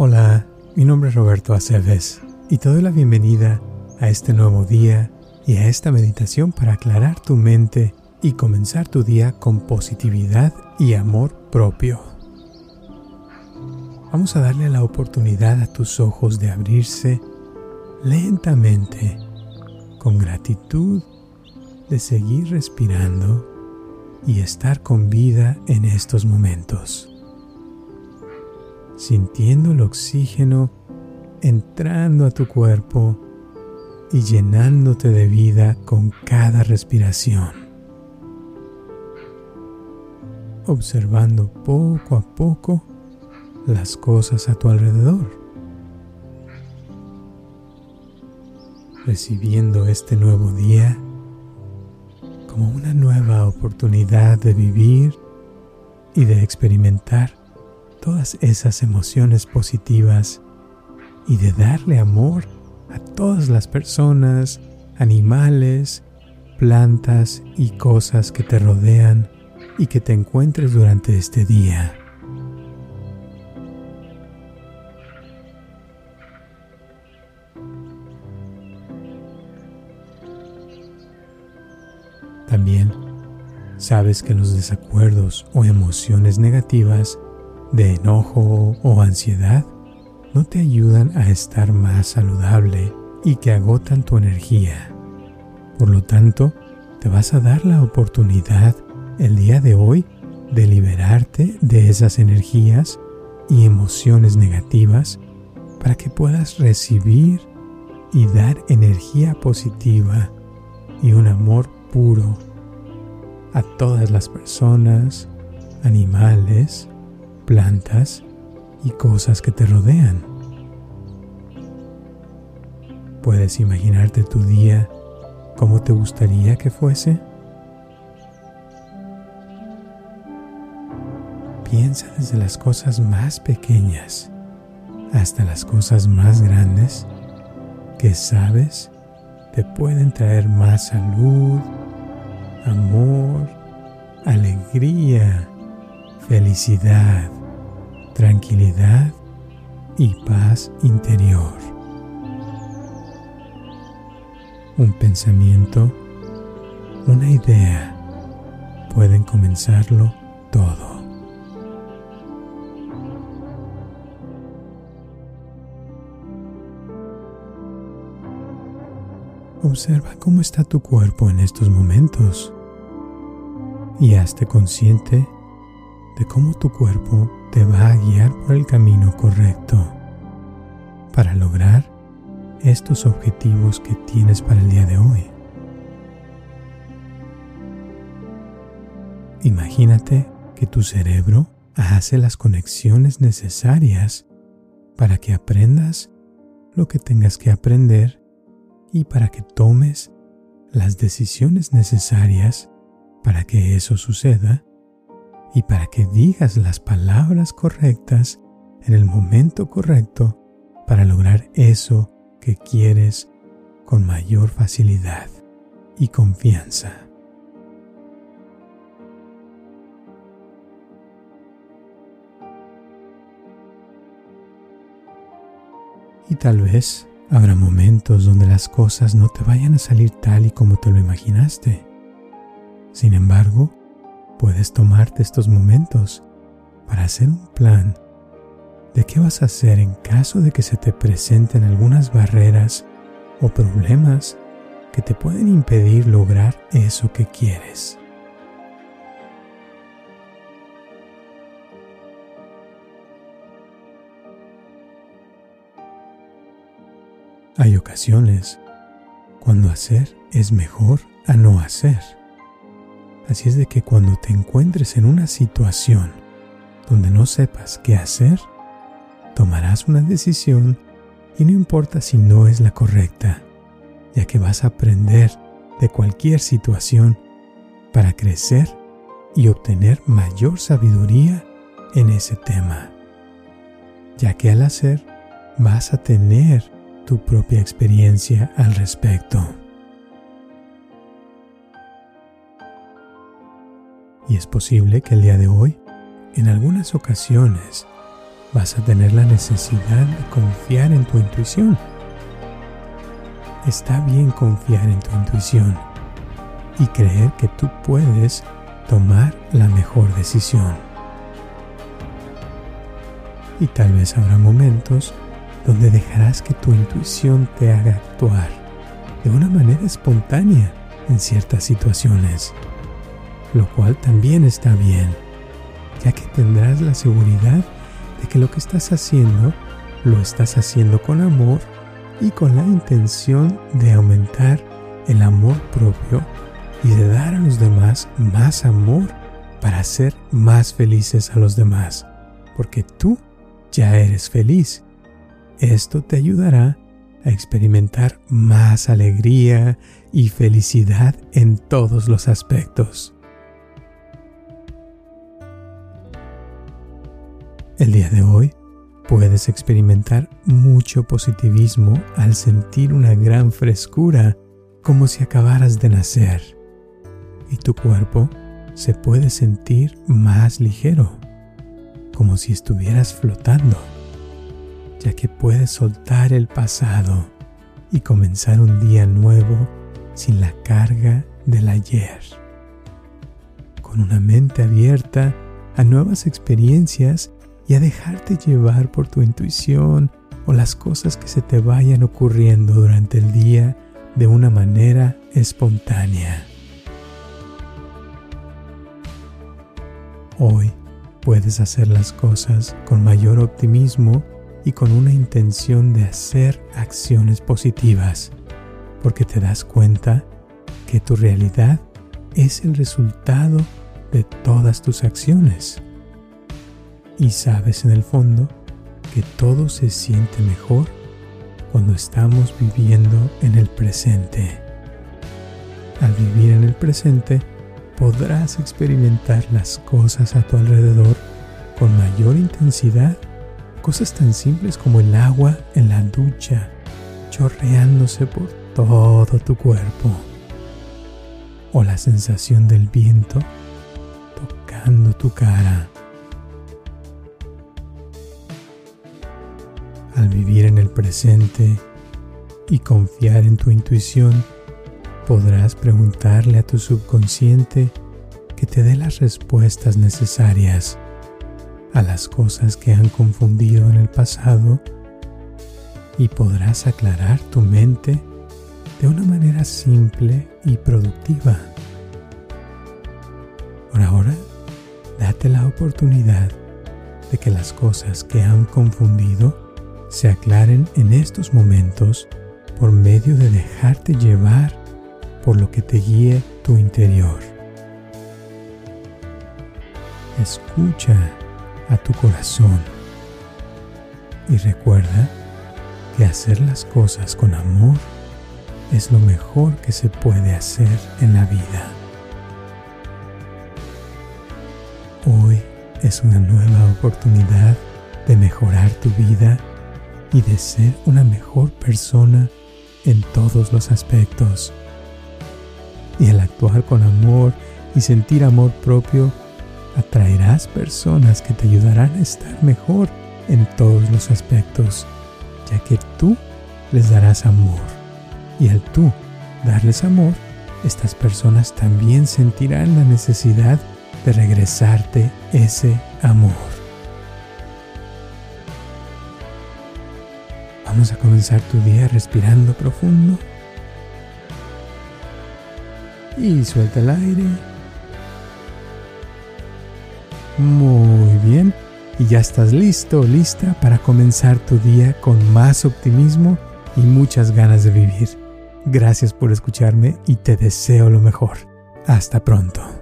Hola, mi nombre es Roberto Aceves y te doy la bienvenida a este nuevo día y a esta meditación para aclarar tu mente y comenzar tu día con positividad y amor propio. Vamos a darle la oportunidad a tus ojos de abrirse lentamente, con gratitud, de seguir respirando y estar con vida en estos momentos sintiendo el oxígeno entrando a tu cuerpo y llenándote de vida con cada respiración. Observando poco a poco las cosas a tu alrededor. Recibiendo este nuevo día como una nueva oportunidad de vivir y de experimentar todas esas emociones positivas y de darle amor a todas las personas, animales, plantas y cosas que te rodean y que te encuentres durante este día. También sabes que los desacuerdos o emociones negativas de enojo o ansiedad no te ayudan a estar más saludable y que agotan tu energía. Por lo tanto, te vas a dar la oportunidad el día de hoy de liberarte de esas energías y emociones negativas para que puedas recibir y dar energía positiva y un amor puro a todas las personas, animales, plantas y cosas que te rodean. ¿Puedes imaginarte tu día como te gustaría que fuese? Piensa desde las cosas más pequeñas hasta las cosas más grandes que sabes te pueden traer más salud, amor, alegría, felicidad tranquilidad y paz interior. Un pensamiento, una idea pueden comenzarlo todo. Observa cómo está tu cuerpo en estos momentos y hazte consciente de cómo tu cuerpo te va a guiar por el camino correcto para lograr estos objetivos que tienes para el día de hoy. Imagínate que tu cerebro hace las conexiones necesarias para que aprendas lo que tengas que aprender y para que tomes las decisiones necesarias para que eso suceda y para que digas las palabras correctas en el momento correcto para lograr eso que quieres con mayor facilidad y confianza. Y tal vez habrá momentos donde las cosas no te vayan a salir tal y como te lo imaginaste. Sin embargo, puedes tomarte estos momentos para hacer un plan de qué vas a hacer en caso de que se te presenten algunas barreras o problemas que te pueden impedir lograr eso que quieres. Hay ocasiones cuando hacer es mejor a no hacer. Así es de que cuando te encuentres en una situación donde no sepas qué hacer, tomarás una decisión y no importa si no es la correcta, ya que vas a aprender de cualquier situación para crecer y obtener mayor sabiduría en ese tema, ya que al hacer vas a tener tu propia experiencia al respecto. Y es posible que el día de hoy, en algunas ocasiones, vas a tener la necesidad de confiar en tu intuición. Está bien confiar en tu intuición y creer que tú puedes tomar la mejor decisión. Y tal vez habrá momentos donde dejarás que tu intuición te haga actuar de una manera espontánea en ciertas situaciones, lo cual también está bien, ya que tendrás la seguridad de que lo que estás haciendo lo estás haciendo con amor y con la intención de aumentar el amor propio y de dar a los demás más amor para hacer más felices a los demás, porque tú ya eres feliz. Esto te ayudará a experimentar más alegría y felicidad en todos los aspectos. El día de hoy puedes experimentar mucho positivismo al sentir una gran frescura como si acabaras de nacer y tu cuerpo se puede sentir más ligero, como si estuvieras flotando, ya que puedes soltar el pasado y comenzar un día nuevo sin la carga del ayer. Con una mente abierta a nuevas experiencias y a dejarte llevar por tu intuición o las cosas que se te vayan ocurriendo durante el día de una manera espontánea. Hoy puedes hacer las cosas con mayor optimismo y con una intención de hacer acciones positivas, porque te das cuenta que tu realidad es el resultado de todas tus acciones. Y sabes en el fondo que todo se siente mejor cuando estamos viviendo en el presente. Al vivir en el presente, podrás experimentar las cosas a tu alrededor con mayor intensidad. Cosas tan simples como el agua en la ducha chorreándose por todo tu cuerpo. O la sensación del viento tocando tu cara. Al vivir en el presente y confiar en tu intuición, podrás preguntarle a tu subconsciente que te dé las respuestas necesarias a las cosas que han confundido en el pasado y podrás aclarar tu mente de una manera simple y productiva. Por ahora, date la oportunidad de que las cosas que han confundido se aclaren en estos momentos por medio de dejarte llevar por lo que te guíe tu interior. Escucha a tu corazón y recuerda que hacer las cosas con amor es lo mejor que se puede hacer en la vida. Hoy es una nueva oportunidad de mejorar tu vida y de ser una mejor persona en todos los aspectos y al actuar con amor y sentir amor propio, atraerás personas que te ayudarán a estar mejor en todos los aspectos, ya que tú les darás amor. Y al tú darles amor, estas personas también sentirán la necesidad de regresarte ese amor. Vamos a comenzar tu día respirando profundo y suelta el aire. Muy bien. Y ya estás listo, lista para comenzar tu día con más optimismo y muchas ganas de vivir. Gracias por escucharme y te deseo lo mejor. Hasta pronto.